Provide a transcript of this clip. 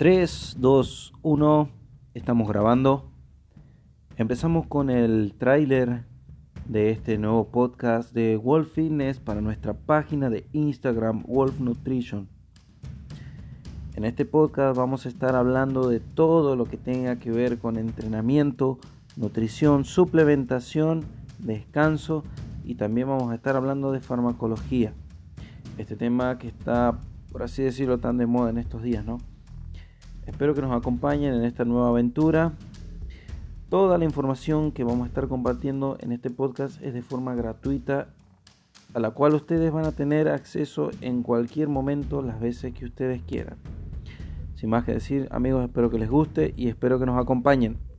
3, 2, 1, estamos grabando. Empezamos con el tráiler de este nuevo podcast de Wolf Fitness para nuestra página de Instagram Wolf Nutrition. En este podcast vamos a estar hablando de todo lo que tenga que ver con entrenamiento, nutrición, suplementación, descanso y también vamos a estar hablando de farmacología. Este tema que está, por así decirlo, tan de moda en estos días, ¿no? Espero que nos acompañen en esta nueva aventura. Toda la información que vamos a estar compartiendo en este podcast es de forma gratuita, a la cual ustedes van a tener acceso en cualquier momento, las veces que ustedes quieran. Sin más que decir, amigos, espero que les guste y espero que nos acompañen.